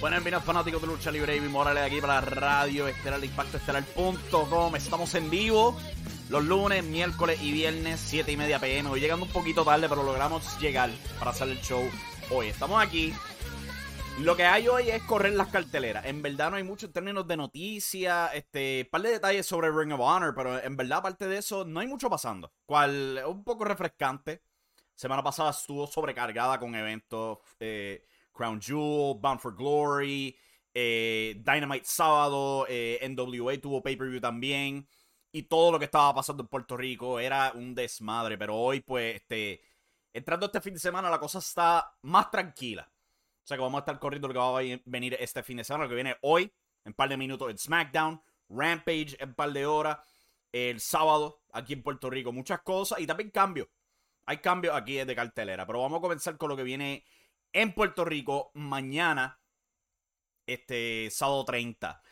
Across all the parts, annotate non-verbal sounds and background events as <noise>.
Buenas bienvenidos fanáticos de lucha libre y Morales aquí para radio estelar impacto estelar.com. Estamos en vivo los lunes, miércoles y viernes, 7 y media pm. Hoy llegando un poquito tarde, pero logramos llegar para hacer el show hoy. Estamos aquí. Lo que hay hoy es correr las carteleras. En verdad no hay mucho en términos de noticias, este, par de detalles sobre Ring of Honor, pero en verdad aparte de eso no hay mucho pasando. Cual un poco refrescante. Semana pasada estuvo sobrecargada con eventos. Eh, Crown Jewel, Bound for Glory, eh, Dynamite sábado, eh, NWA tuvo pay-per-view también. Y todo lo que estaba pasando en Puerto Rico era un desmadre. Pero hoy, pues, este, entrando este fin de semana, la cosa está más tranquila. O sea que vamos a estar corriendo lo que va a venir este fin de semana, lo que viene hoy, en un par de minutos en SmackDown, Rampage en un par de horas, el sábado aquí en Puerto Rico, muchas cosas y también cambios. Hay cambios aquí de cartelera, pero vamos a comenzar con lo que viene en Puerto Rico mañana, este sábado 30.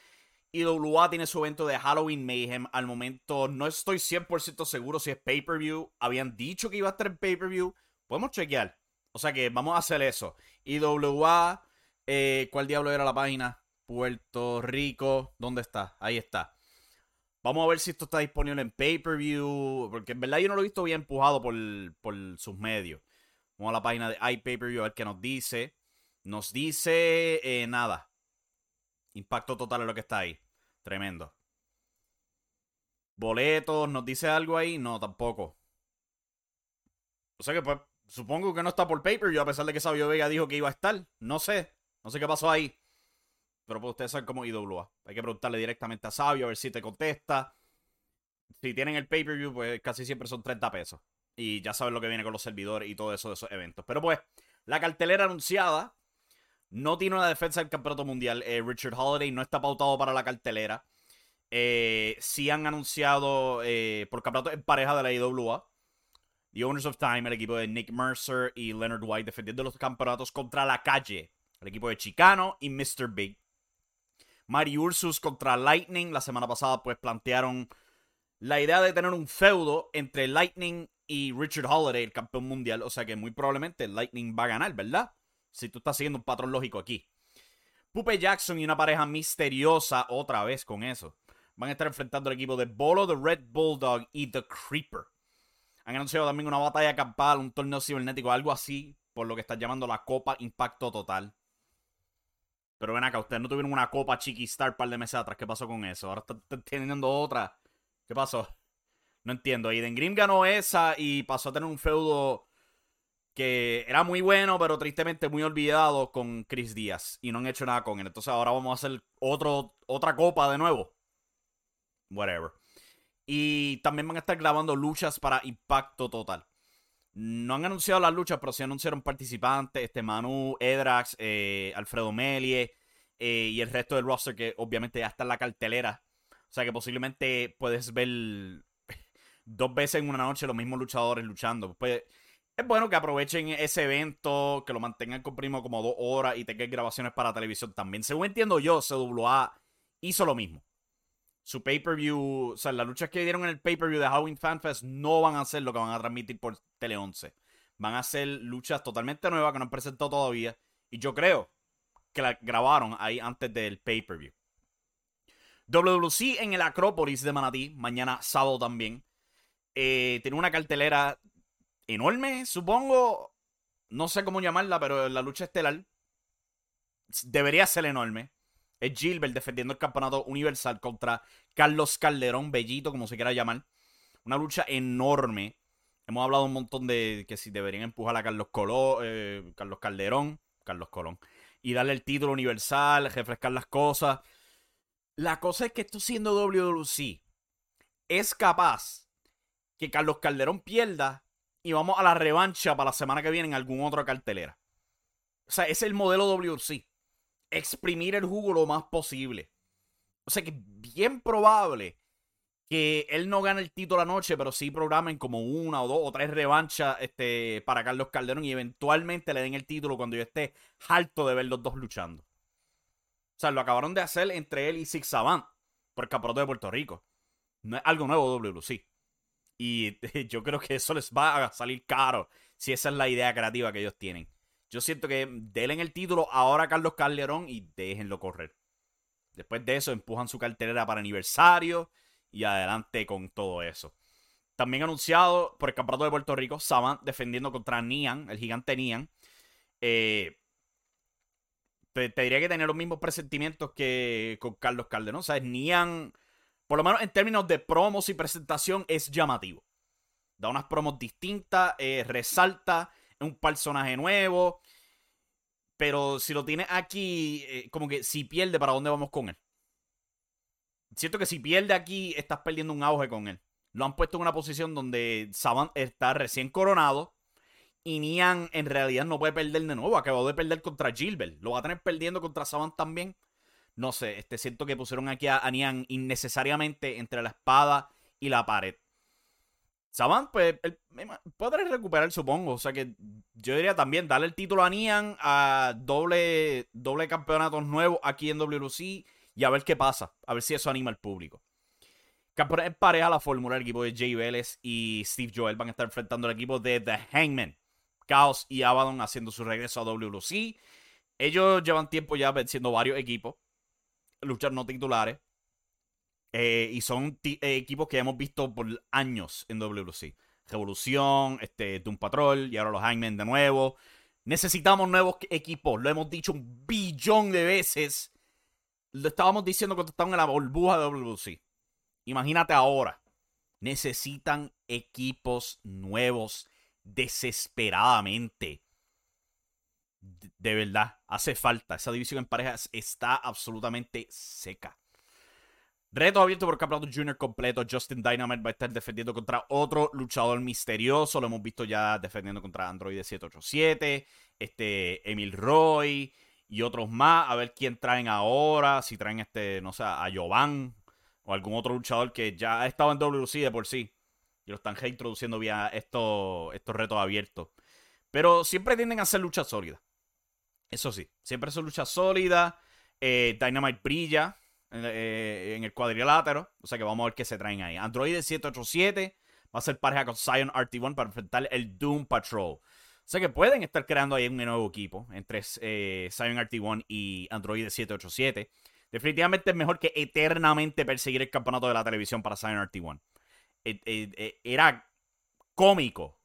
IWA tiene su evento de Halloween Mayhem. Al momento no estoy 100% seguro si es pay-per-view. Habían dicho que iba a estar en pay-per-view. Podemos chequear. O sea que vamos a hacer eso. IWA, eh, ¿cuál diablo era la página? Puerto Rico. ¿Dónde está? Ahí está. Vamos a ver si esto está disponible en pay-per-view. Porque en verdad yo no lo he visto bien empujado por, por sus medios. Vamos a la página de iPay-Per-View a ver qué nos dice. Nos dice eh, nada. Impacto total es lo que está ahí. Tremendo. Boletos, ¿nos dice algo ahí? No, tampoco. O sea que pues supongo que no está por pay-per-view a pesar de que Sabio Vega dijo que iba a estar. No sé. No sé qué pasó ahí. Pero pues ustedes saben cómo IWA. Hay que preguntarle directamente a Sabio a ver si te contesta. Si tienen el pay-per-view, pues casi siempre son 30 pesos. Y ya saben lo que viene con los servidores y todo eso de esos eventos. Pero pues, la cartelera anunciada no tiene una defensa del campeonato mundial. Eh, Richard Holiday no está pautado para la cartelera. Eh, sí han anunciado eh, por campeonato en pareja de la IWA. The Owners of Time, el equipo de Nick Mercer y Leonard White defendiendo los campeonatos contra la calle. El equipo de Chicano y Mr. Big. Mari Ursus contra Lightning. La semana pasada pues plantearon la idea de tener un feudo entre Lightning y Richard Holiday, el campeón mundial. O sea que muy probablemente Lightning va a ganar, ¿verdad? Si tú estás siguiendo un patrón lógico aquí. Pupe Jackson y una pareja misteriosa, otra vez con eso. Van a estar enfrentando al equipo de Bolo, The Red Bulldog y The Creeper. Han anunciado también una batalla campal, un torneo cibernético, algo así, por lo que están llamando la Copa Impacto Total. Pero ven acá, ustedes no tuvieron una Copa Chiqui Star un par de meses atrás. ¿Qué pasó con eso? Ahora están teniendo otra. ¿Qué pasó? No entiendo. Aiden Grimm ganó esa y pasó a tener un feudo que era muy bueno, pero tristemente muy olvidado con Chris Díaz. Y no han hecho nada con él. Entonces ahora vamos a hacer otro, otra copa de nuevo. Whatever. Y también van a estar grabando luchas para Impacto Total. No han anunciado las luchas, pero sí anunciaron participantes. Este Manu, Edrax, eh, Alfredo Melie eh, y el resto del roster que obviamente ya está en la cartelera O sea que posiblemente puedes ver dos veces en una noche los mismos luchadores luchando. Pues es bueno que aprovechen ese evento, que lo mantengan comprimido como dos horas y tengan grabaciones para televisión también. Según entiendo yo, CWA hizo lo mismo. Su pay-per-view, o sea, las luchas que dieron en el pay-per-view de Halloween Fan Fest no van a ser lo que van a transmitir por Tele 11. Van a ser luchas totalmente nuevas que no han presentado todavía. Y yo creo que la grabaron ahí antes del pay-per-view. WC en el Acrópolis de Manatí, mañana sábado también. Eh, tiene una cartelera enorme, supongo. No sé cómo llamarla, pero la lucha estelar debería ser enorme. Es Gilbert defendiendo el campeonato universal contra Carlos Calderón, Bellito, como se quiera llamar. Una lucha enorme. Hemos hablado un montón de que si deberían empujar a Carlos Colón, eh, Carlos Calderón, Carlos Colón, y darle el título universal, refrescar las cosas. La cosa es que esto siendo WWC es capaz que Carlos Calderón pierda y vamos a la revancha para la semana que viene en algún otro cartelera. O sea, es el modelo WC. Exprimir el jugo lo más posible. O sea que bien probable que él no gane el título anoche, pero sí programen como una o dos o tres revanchas este, para Carlos Calderón y eventualmente le den el título cuando yo esté harto de ver los dos luchando. O sea, lo acabaron de hacer entre él y Six por el campeonato de Puerto Rico. No es algo nuevo WC. Y <laughs> yo creo que eso les va a salir caro si esa es la idea creativa que ellos tienen. Yo siento que denle el título ahora a Carlos Calderón y déjenlo correr. Después de eso empujan su cartelera para aniversario y adelante con todo eso. También anunciado por el Campeonato de Puerto Rico, Saban defendiendo contra Nian, el gigante Nian. Eh, te, diría que tenía los mismos presentimientos que con Carlos Calderón. Sea, Nian por lo menos en términos de promos y presentación, es llamativo. Da unas promos distintas, eh, resalta un personaje nuevo. Pero si lo tienes aquí, eh, como que si pierde, ¿para dónde vamos con él? Siento que si pierde aquí, estás perdiendo un auge con él. Lo han puesto en una posición donde Saban está recién coronado. Y Nian en realidad no puede perder de nuevo. Acabó de perder contra Gilbert. Lo va a tener perdiendo contra Saban también no sé, este, siento que pusieron aquí a, Nian innecesariamente entre la espada y la pared. Saban, pues, podré recuperar, supongo. O sea que yo diría también darle el título a Nian a doble, doble campeonatos nuevos aquí en WC y a ver qué pasa. A ver si eso anima al público. En pareja la fórmula, el equipo de Jay Vélez y Steve Joel van a estar enfrentando al equipo de The Hangman. Chaos y Abaddon haciendo su regreso a WC. Ellos llevan tiempo ya venciendo varios equipos luchar no titulares. Eh, y son eh, equipos que hemos visto por años en WC. Revolución, este, Doom Patrol y ahora los Hangmen de nuevo. Necesitamos nuevos equipos. Lo hemos dicho un billón de veces. Lo estábamos diciendo cuando estaban en la burbuja de WC. Imagínate ahora. Necesitan equipos nuevos desesperadamente de verdad, hace falta. Esa división en parejas está absolutamente seca. Reto abierto por Campeonato Junior completo. Justin Dynamite va a estar defendiendo contra otro luchador misterioso. Lo hemos visto ya defendiendo contra Android 787, este, Emil Roy y otros más. A ver quién traen ahora. Si traen este, no sé, a Jovan o algún otro luchador que ya ha estado en WC de por sí. Y lo están reintroduciendo vía estos, estos retos abiertos. Pero siempre tienden a ser luchas sólidas. Eso sí, siempre son luchas sólidas. Eh, Dynamite brilla eh, en el cuadrilátero. O sea que vamos a ver qué se traen ahí. Android 787 va a ser pareja con Zion RT1 para enfrentar el Doom Patrol. O sea que pueden estar creando ahí un nuevo equipo entre eh, Zion RT1 y Android 787. Definitivamente es mejor que eternamente perseguir el campeonato de la televisión para Zion RT1. era cómico,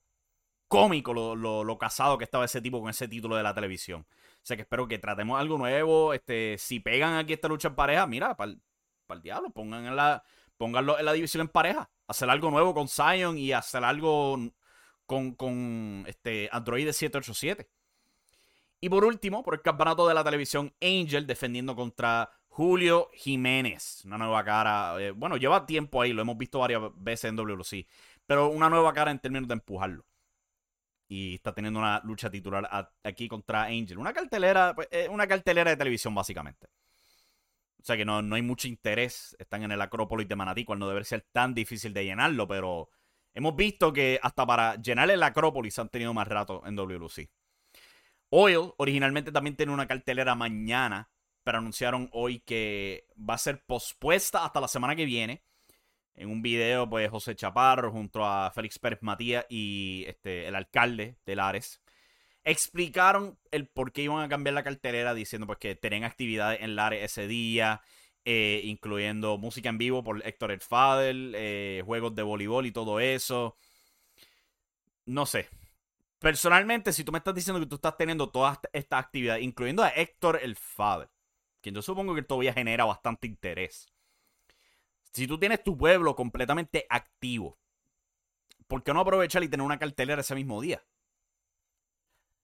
cómico lo casado que estaba ese tipo con ese título de la televisión. O sea que espero que tratemos algo nuevo. Este, si pegan aquí esta lucha en pareja, mira, para el diablo, pongan en la, pónganlo en la división en pareja. Hacer algo nuevo con Zion y hacer algo con, con este Android 787. Y por último, por el campeonato de la televisión, Angel defendiendo contra Julio Jiménez. Una nueva cara. Eh, bueno, lleva tiempo ahí, lo hemos visto varias veces en WC. Pero una nueva cara en términos de empujarlo y está teniendo una lucha titular aquí contra Angel. Una cartelera, pues, eh, una cartelera de televisión, básicamente. O sea que no, no hay mucho interés. Están en el Acrópolis de Manatí, cual no debe ser tan difícil de llenarlo, pero hemos visto que hasta para llenar el Acrópolis han tenido más rato en WLC. Oil originalmente también tiene una cartelera mañana, pero anunciaron hoy que va a ser pospuesta hasta la semana que viene. En un video, pues José Chaparro junto a Félix Pérez Matías y este, el alcalde de Lares explicaron el por qué iban a cambiar la cartelera diciendo pues que tenían actividades en Lares ese día, eh, incluyendo música en vivo por Héctor El Fadel, eh, juegos de voleibol y todo eso. No sé. Personalmente, si tú me estás diciendo que tú estás teniendo todas estas actividades, incluyendo a Héctor El Fadel, que yo supongo que todavía genera bastante interés. Si tú tienes tu pueblo completamente activo, ¿por qué no aprovechar y tener una cartelera ese mismo día?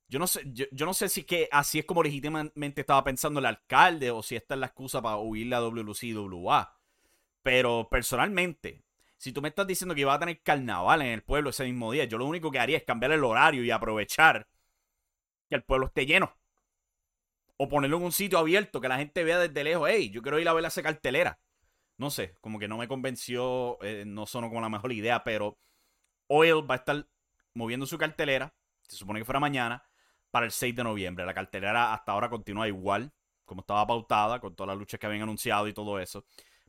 Yo no sé, yo, no sé si que así es como legítimamente estaba pensando el alcalde o si esta es la excusa para huir la WLC y WA. Pero personalmente, si tú me estás diciendo que iba a tener carnaval en el pueblo ese mismo día, yo lo único que haría es cambiar el horario y aprovechar que el pueblo esté lleno. O ponerlo en un sitio abierto, que la gente vea desde lejos, hey, yo quiero ir a ver esa cartelera. No sé, como que no me convenció, eh, no sonó como la mejor idea, pero Oil va a estar moviendo su cartelera, se supone que fuera mañana, para el 6 de noviembre. La cartelera hasta ahora continúa igual, como estaba pautada, con todas las luchas que habían anunciado y todo eso.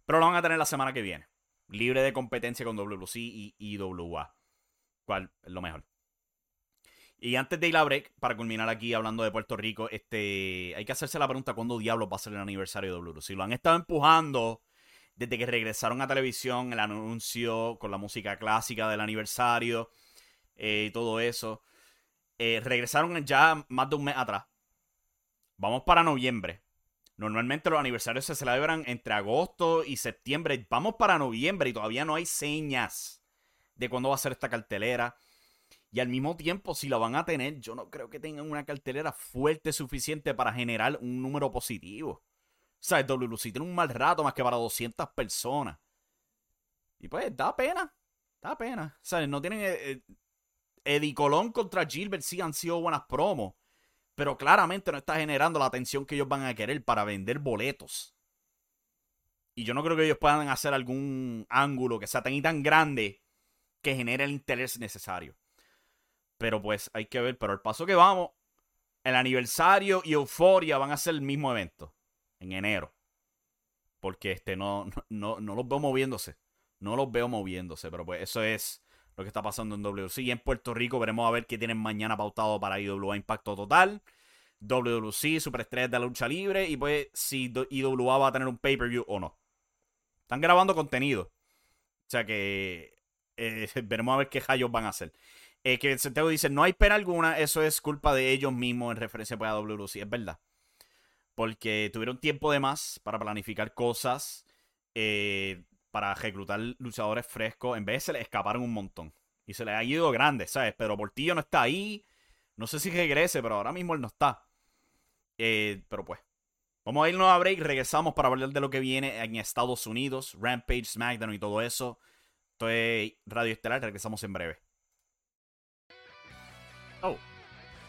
Pero lo van a tener la semana que viene. Libre de competencia con WC y IWA. ¿Cuál es lo mejor? Y antes de ir a break, para culminar aquí hablando de Puerto Rico, este, hay que hacerse la pregunta cuándo diablos va a ser el aniversario de WC. Lo han estado empujando desde que regresaron a televisión, el anuncio con la música clásica del aniversario eh, y todo eso. Eh, regresaron ya más de un mes atrás. Vamos para noviembre. Normalmente los aniversarios se celebran entre agosto y septiembre. Vamos para noviembre y todavía no hay señas de cuándo va a ser esta cartelera. Y al mismo tiempo, si la van a tener, yo no creo que tengan una cartelera fuerte suficiente para generar un número positivo. O sea, el WLC tiene un mal rato más que para 200 personas. Y pues, da pena. Da pena. O sea, no tienen. Eh, eh, Eddie Colón contra Gilbert sí han sido buenas promos. Pero claramente no está generando la atención que ellos van a querer para vender boletos. Y yo no creo que ellos puedan hacer algún ángulo que sea tan y tan grande que genere el interés necesario. Pero pues hay que ver. Pero el paso que vamos, el aniversario y Euforia van a ser el mismo evento. En enero. Porque este <laughs> no, no, no los veo moviéndose. No los veo moviéndose. Pero pues eso es lo que está pasando en WC. Y en Puerto Rico veremos a ver qué tienen mañana pautado para IWA Impacto Total. WC, Superestrellas de la Lucha Libre. Y pues si IWA va a tener un pay-per-view o no. Están grabando contenido. O sea que eh, <laughs> veremos a ver qué rayos van a hacer. Eh, que Santiago dice, no hay pena alguna, eso es culpa de ellos mismos en referencia a WC. Es verdad. Porque tuvieron tiempo de más para planificar cosas. Eh, para reclutar luchadores frescos. En vez se les escaparon un montón. Y se les ha ido grande, ¿sabes? Pero Portillo no está ahí. No sé si regrese, pero ahora mismo él no está. Eh, pero pues. Vamos a irnos a break. Regresamos para hablar de lo que viene en Estados Unidos. Rampage, SmackDown y todo eso. Estoy Radio Estelar. Regresamos en breve. Oh.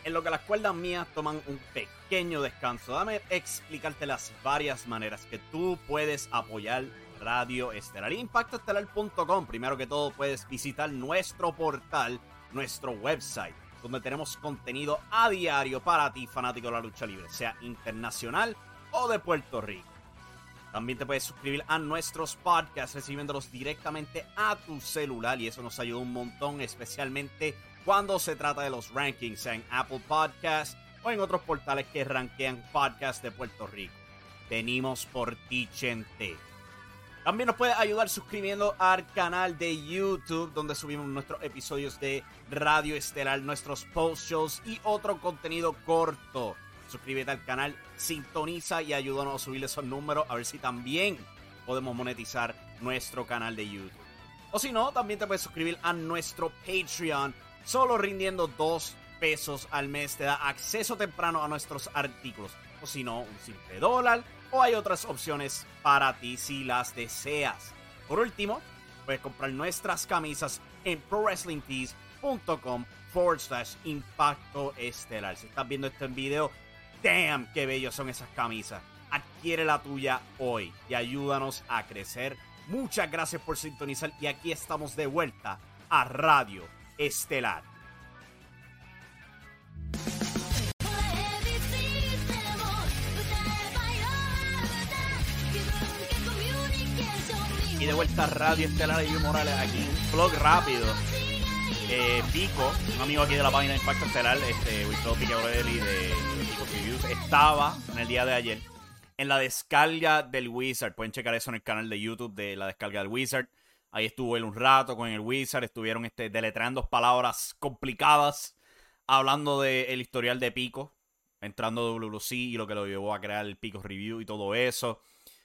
En lo que las cuerdas mías toman un pequeño descanso, dame explicarte las varias maneras que tú puedes apoyar Radio Estelar. Impactoestelar.com. Primero que todo, puedes visitar nuestro portal, nuestro website, donde tenemos contenido a diario para ti, fanático de la lucha libre, sea internacional o de Puerto Rico. También te puedes suscribir a nuestros podcasts recibiéndolos directamente a tu celular y eso nos ayuda un montón, especialmente cuando se trata de los rankings en Apple Podcasts o en otros portales que rankean podcasts de Puerto Rico. Venimos por ti, gente. También nos puedes ayudar suscribiendo al canal de YouTube, donde subimos nuestros episodios de Radio Estelar, nuestros post shows y otro contenido corto. Suscríbete al canal, sintoniza y ayúdanos a subir esos números, a ver si también podemos monetizar nuestro canal de YouTube. O si no, también te puedes suscribir a nuestro Patreon, solo rindiendo dos pesos al mes te da acceso temprano a nuestros artículos. O si no, un simple dólar o hay otras opciones para ti si las deseas. Por último, puedes comprar nuestras camisas en prowrestlingtees.com forward slash impacto estelar. Si estás viendo esto en video, damn, qué bellos son esas camisas. adquiere la tuya hoy y ayúdanos a crecer. Muchas gracias por sintonizar y aquí estamos de vuelta a Radio Estelar. Y de vuelta Radio Estelar y Morales aquí, un vlog rápido. Eh, Pico, un amigo aquí de la página Impacto Estelar, este, Winslow Pico Aureli de Pico Reviews, estaba en el día de ayer en la descarga del Wizard. Pueden checar eso en el canal de YouTube de la descarga del Wizard. Ahí estuvo él un rato con el Wizard, estuvieron este, deletreando palabras complicadas, hablando del historial de Pico, entrando a WC y lo que lo llevó a crear el Pico Review y todo eso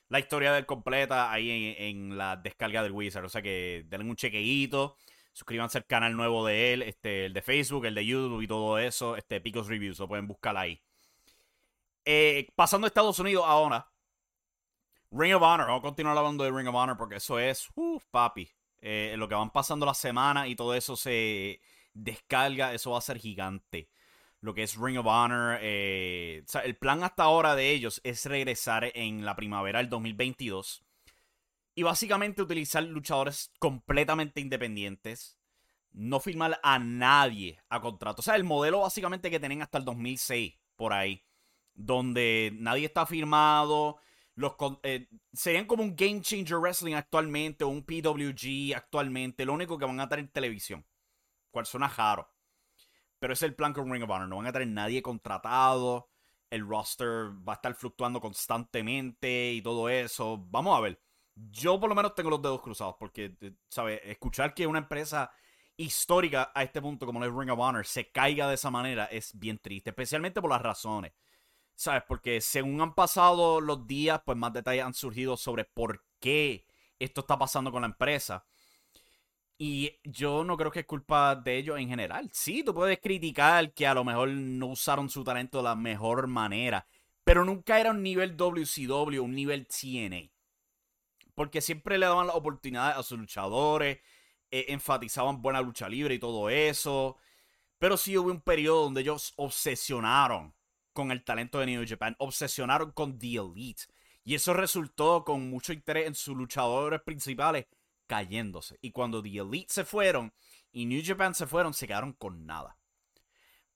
la historia del completa ahí en, la descarga del Wizard. O sea que denle un chequeíto. Suscríbanse al canal nuevo de él, este, el de Facebook, el de YouTube y todo eso. Este, Picos Reviews, lo pueden buscar ahí. Eh, pasando a Estados Unidos ahora. Ring of Honor. Vamos a continuar hablando de Ring of Honor porque eso es, uff, papi. Eh, lo que van pasando las semanas y todo eso se descarga, eso va a ser gigante lo que es Ring of Honor. Eh, o sea, el plan hasta ahora de ellos es regresar en la primavera del 2022 y básicamente utilizar luchadores completamente independientes. No firmar a nadie a contrato. O sea, el modelo básicamente que tienen hasta el 2006 por ahí. Donde nadie está firmado. Los, eh, serían como un Game Changer Wrestling actualmente o un PWG actualmente. Lo único que van a tener televisión. Cual suena raro. Pero es el plan con Ring of Honor. No van a tener nadie contratado. El roster va a estar fluctuando constantemente y todo eso. Vamos a ver. Yo por lo menos tengo los dedos cruzados porque, eh, ¿sabes? Escuchar que una empresa histórica a este punto como el Ring of Honor se caiga de esa manera es bien triste. Especialmente por las razones. ¿Sabes? Porque según han pasado los días, pues más detalles han surgido sobre por qué esto está pasando con la empresa. Y yo no creo que es culpa de ellos en general. Sí, tú puedes criticar que a lo mejor no usaron su talento de la mejor manera, pero nunca era un nivel WCW, un nivel TNA. Porque siempre le daban la oportunidad a sus luchadores, eh, enfatizaban buena lucha libre y todo eso. Pero sí hubo un periodo donde ellos obsesionaron con el talento de New Japan, obsesionaron con The Elite. Y eso resultó con mucho interés en sus luchadores principales cayéndose. Y cuando The Elite se fueron y New Japan se fueron, se quedaron con nada.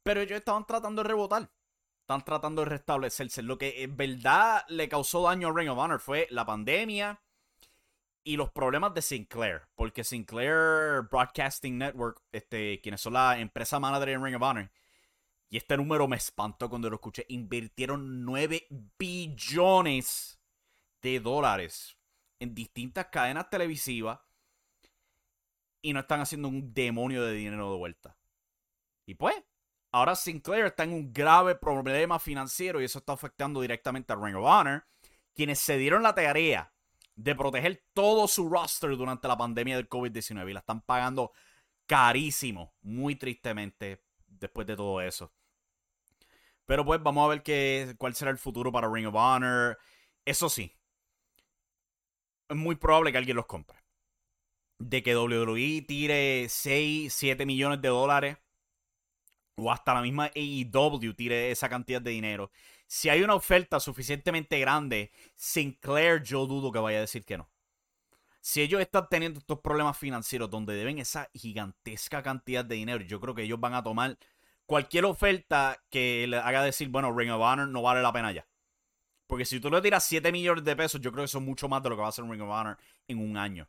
Pero ellos estaban tratando de rebotar. Estaban tratando de restablecerse. Lo que en verdad le causó daño a Ring of Honor fue la pandemia y los problemas de Sinclair. Porque Sinclair Broadcasting Network, este, quienes son la empresa manager de Ring of Honor, y este número me espantó cuando lo escuché, invirtieron 9 billones de dólares en distintas cadenas televisivas y no están haciendo un demonio de dinero de vuelta. Y pues, ahora Sinclair está en un grave problema financiero y eso está afectando directamente a Ring of Honor, quienes se dieron la tarea de proteger todo su roster durante la pandemia del COVID-19 y la están pagando carísimo, muy tristemente, después de todo eso. Pero pues vamos a ver qué, cuál será el futuro para Ring of Honor. Eso sí, es muy probable que alguien los compre. De que WWE tire 6, 7 millones de dólares o hasta la misma AEW tire esa cantidad de dinero. Si hay una oferta suficientemente grande, Sinclair yo dudo que vaya a decir que no. Si ellos están teniendo estos problemas financieros donde deben esa gigantesca cantidad de dinero, yo creo que ellos van a tomar cualquier oferta que le haga decir, bueno, Ring of Honor no vale la pena ya. Porque si tú le tiras 7 millones de pesos, yo creo que es mucho más de lo que va a hacer Ring of Honor en un año.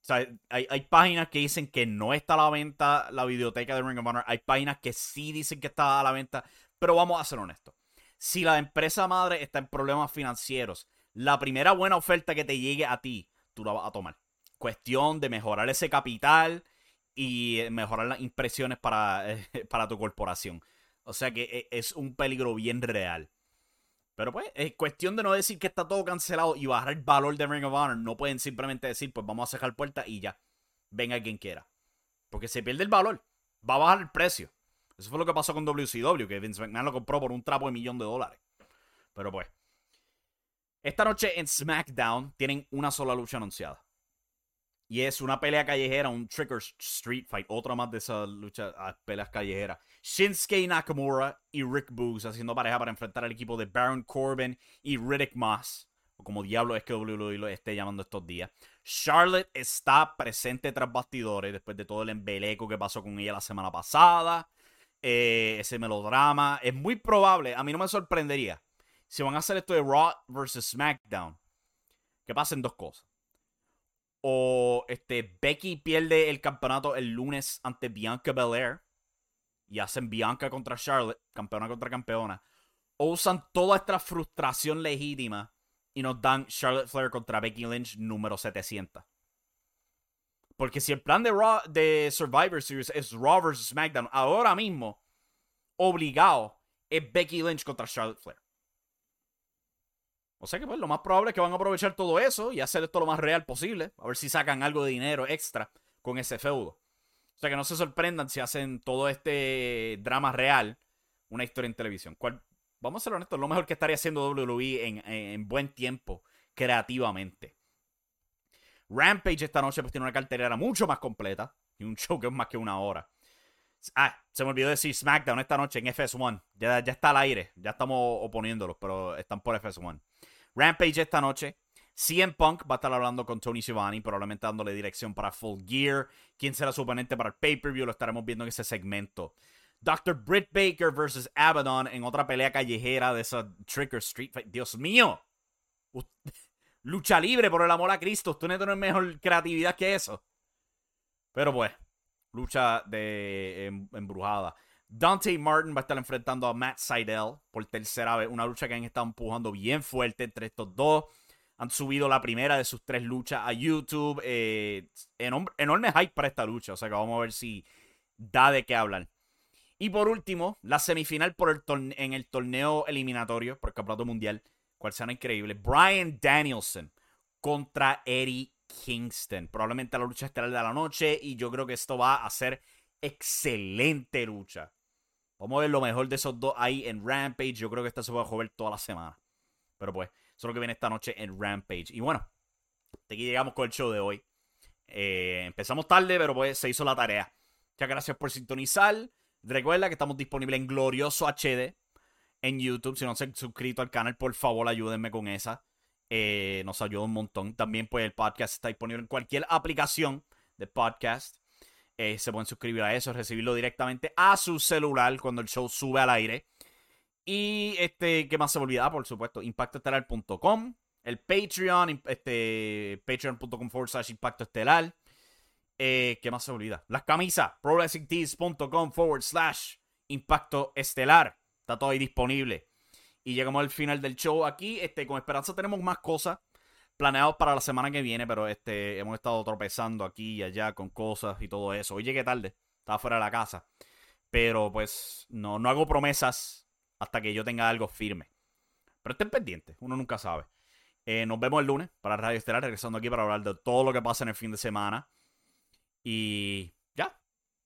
O sea, hay, hay, páginas que dicen que no está a la venta la videoteca de Ring of Honor. Hay páginas que sí dicen que está a la venta. Pero vamos a ser honestos. Si la empresa madre está en problemas financieros, la primera buena oferta que te llegue a ti, tú la vas a tomar. Cuestión de mejorar ese capital y mejorar las impresiones para, <laughs> para tu corporación. O sea que e, es un peligro bien real. Pero pues, es cuestión de no decir que está todo cancelado y bajar el valor de Ring of Honor. No pueden simplemente decir, pues vamos a cerrar puertas y ya. Venga quien quiera. Porque se pierde el valor. Va a bajar el precio. Eso fue lo que pasó con WCW, que Vince McMahon lo compró por un trapo de millón de dólares. Pero pues. Esta noche en SmackDown tienen una sola lucha anunciada. Y es una pelea callejera, un Trigger Street Fight, otra más de esas luchas, ah, peleas callejeras. Shinsuke Nakamura y Rick Boogs haciendo pareja para enfrentar al equipo de Baron Corbin y Riddick Moss, o como diablo es que WWE lo esté llamando estos días. Charlotte está presente tras bastidores después de todo el embeleco que pasó con ella la semana pasada. Eh, ese melodrama. Es muy probable, a mí no me sorprendería, si van a hacer esto de Raw vs. SmackDown, que pasen dos cosas o este, Becky pierde el campeonato el lunes ante Bianca Belair y hacen Bianca contra Charlotte, campeona contra campeona, o usan toda esta frustración legítima y nos dan Charlotte Flair contra Becky Lynch número 700. Porque si el plan de, de Survivor Series es Raw vs. SmackDown, ahora mismo, obligado, es Becky Lynch contra Charlotte Flair. O sea que pues lo más probable es que van a aprovechar todo eso y hacer esto lo más real posible. A ver si sacan algo de dinero extra con ese feudo. O sea que no se sorprendan si hacen todo este drama real una historia en televisión. ¿Cuál, vamos a ser honestos, lo mejor que estaría haciendo WWE en, en, buen tiempo, creativamente. Rampage esta noche pues tiene una cartelera mucho más completa y un show que es más que una hora. Ah, se me olvidó decir SmackDown esta noche en FS1. Ya, ya está al aire, ya estamos oponiéndolos, pero están por FS1. Rampage esta noche. CM Punk va a estar hablando con Tony Schiavone, probablemente dándole dirección para Full Gear. ¿Quién será su oponente para el pay-per-view? Lo estaremos viendo en ese segmento. Dr. Britt Baker versus Abaddon en otra pelea callejera de esa Tricker Street Fight. Dios mío. <laughs> Lucha libre, por el amor a Cristo. Usted no tiene mejor creatividad que eso. Pero pues, lucha de em, embrujada. Dante Martin va a estar enfrentando a Matt Seidel por tercera vez. Una lucha que han estado empujando bien fuerte entre estos dos. Han subido la primera de sus tres luchas a YouTube. Eh, enorme, hype para esta lucha. O sea que vamos a ver si da de qué hablar. Y por último, la semifinal en el torneo eliminatorio por el Campeonato Mundial. Cual será increíble. Brian Danielson contra Eddie Kingston. Probablemente la lucha estelar de la noche. Y yo creo que esto va a ser excelente lucha. Vamos a ver lo mejor de esos dos ahí en Rampage. Yo creo que esta se va a joder toda la semana. Pero pues, eso es lo que viene esta noche en Rampage. Y bueno, hasta aquí llegamos con el show de hoy. Eh, empezamos tarde, pero pues se hizo la tarea. Muchas gracias por sintonizar. Recuerda que estamos disponibles en Glorioso HD en YouTube. Si no se han suscrito al canal, por favor, ayúdenme con esa. Eh, nos ayuda un montón. También, pues, el podcast está disponible en cualquier aplicación de podcast. Eh, se pueden suscribir a eso, recibirlo directamente a su celular cuando el show sube al aire. Y este, ¿qué más se me olvida? Por supuesto, impactoestelar.com, el Patreon, este, patreon.com forward slash impacto estelar. Eh, ¿Qué más se olvida? Las camisas, prowrestlingtees.com forward slash impacto estelar. Está todo ahí disponible. Y llegamos al final del show aquí. Este, con esperanza tenemos más cosas planeados para la semana que viene, pero este, hemos estado tropezando aquí y allá con cosas y todo eso. Hoy llegué tarde, estaba fuera de la casa. Pero pues no, no hago promesas hasta que yo tenga algo firme. Pero estén pendientes, uno nunca sabe. Eh, nos vemos el lunes para Radio Estelar, regresando aquí para hablar de todo lo que pasa en el fin de semana. Y ya,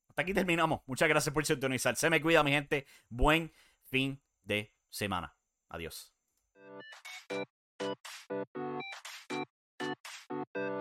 hasta aquí terminamos. Muchas gracias por sintonizar. Se me cuida, mi gente. Buen fin de semana. Adiós. you